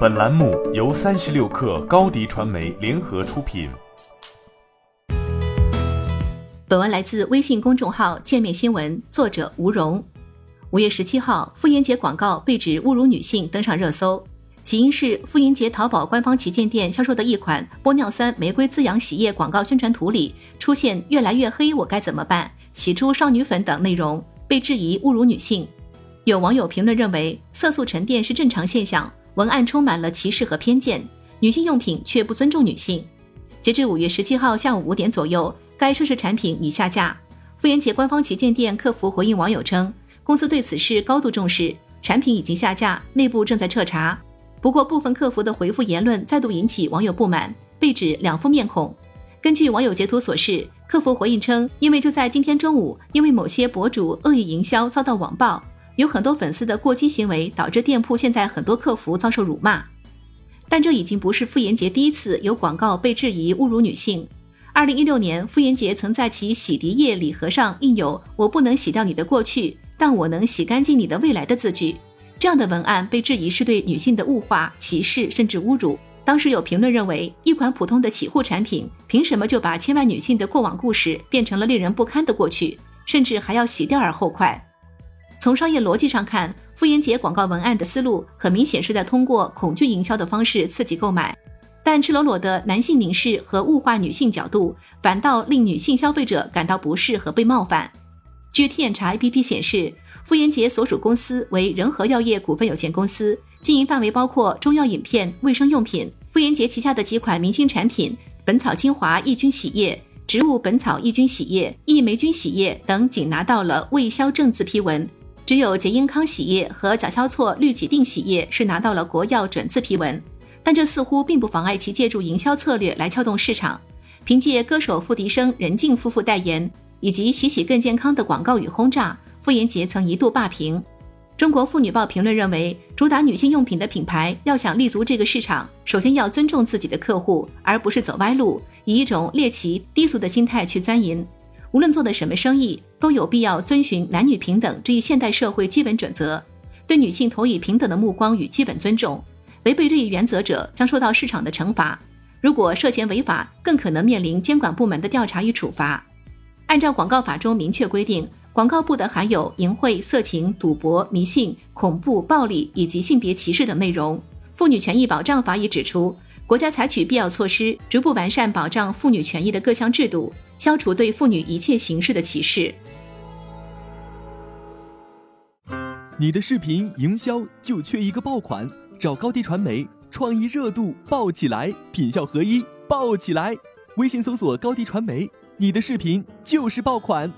本栏目由三十六氪高低传媒联合出品。本文来自微信公众号“界面新闻”，作者吴荣。五月十七号，妇炎洁广告被指侮辱女性，登上热搜。起因是妇炎洁淘宝官方旗舰店销售的一款玻尿酸玫瑰滋养洗液广告宣传图里出现“越来越黑，我该怎么办？洗出少女粉”等内容，被质疑侮辱女性。有网友评论认为，色素沉淀是正常现象，文案充满了歧视和偏见，女性用品却不尊重女性。截至五月十七号下午五点左右。该涉事产品已下架。妇炎洁官方旗舰店客服回应网友称，公司对此事高度重视，产品已经下架，内部正在彻查。不过，部分客服的回复言论再度引起网友不满，被指两副面孔。根据网友截图所示，客服回应称，因为就在今天中午，因为某些博主恶意营销遭到网暴，有很多粉丝的过激行为，导致店铺现在很多客服遭受辱骂。但这已经不是傅炎洁第一次有广告被质疑侮辱女性。二零一六年，傅炎洁曾在其洗涤液礼盒上印有“我不能洗掉你的过去，但我能洗干净你的未来”的字句。这样的文案被质疑是对女性的物化、歧视，甚至侮辱。当时有评论认为，一款普通的洗护产品，凭什么就把千万女性的过往故事变成了令人不堪的过去，甚至还要洗掉而后快？从商业逻辑上看，妇炎洁广告文案的思路很明显是在通过恐惧营销的方式刺激购买。但赤裸裸的男性凝视和物化女性角度，反倒令女性消费者感到不适和被冒犯。据天眼查 APP 显示，妇炎洁所属公司为仁和药业股份有限公司，经营范围包括中药饮片、卫生用品。妇炎洁旗下的几款明星产品——本草精华抑菌洗液、植物本草抑菌洗液、益霉菌洗液等，仅拿到了未销证字批文；只有洁英康洗液和甲硝唑氯己定洗液是拿到了国药准字批文。但这似乎并不妨碍其借助营销策略来撬动市场。凭借歌手付笛声、任静夫妇代言，以及“洗洗更健康”的广告语轰炸，妇炎洁曾一度霸屏。中国妇女报评论认为，主打女性用品的品牌要想立足这个市场，首先要尊重自己的客户，而不是走歪路，以一种猎奇低俗的心态去钻营。无论做的什么生意，都有必要遵循男女平等这一现代社会基本准则，对女性投以平等的目光与基本尊重。违背这一原则者将受到市场的惩罚，如果涉嫌违法，更可能面临监管部门的调查与处罚。按照广告法中明确规定，广告不得含有淫秽、色情、赌博、迷信、恐怖、暴力以及性别歧视等内容。妇女权益保障法已指出，国家采取必要措施，逐步完善保障妇女权益的各项制度，消除对妇女一切形式的歧视。你的视频营销就缺一个爆款。找高低传媒，创意热度爆起来，品效合一爆起来。微信搜索高低传媒，你的视频就是爆款。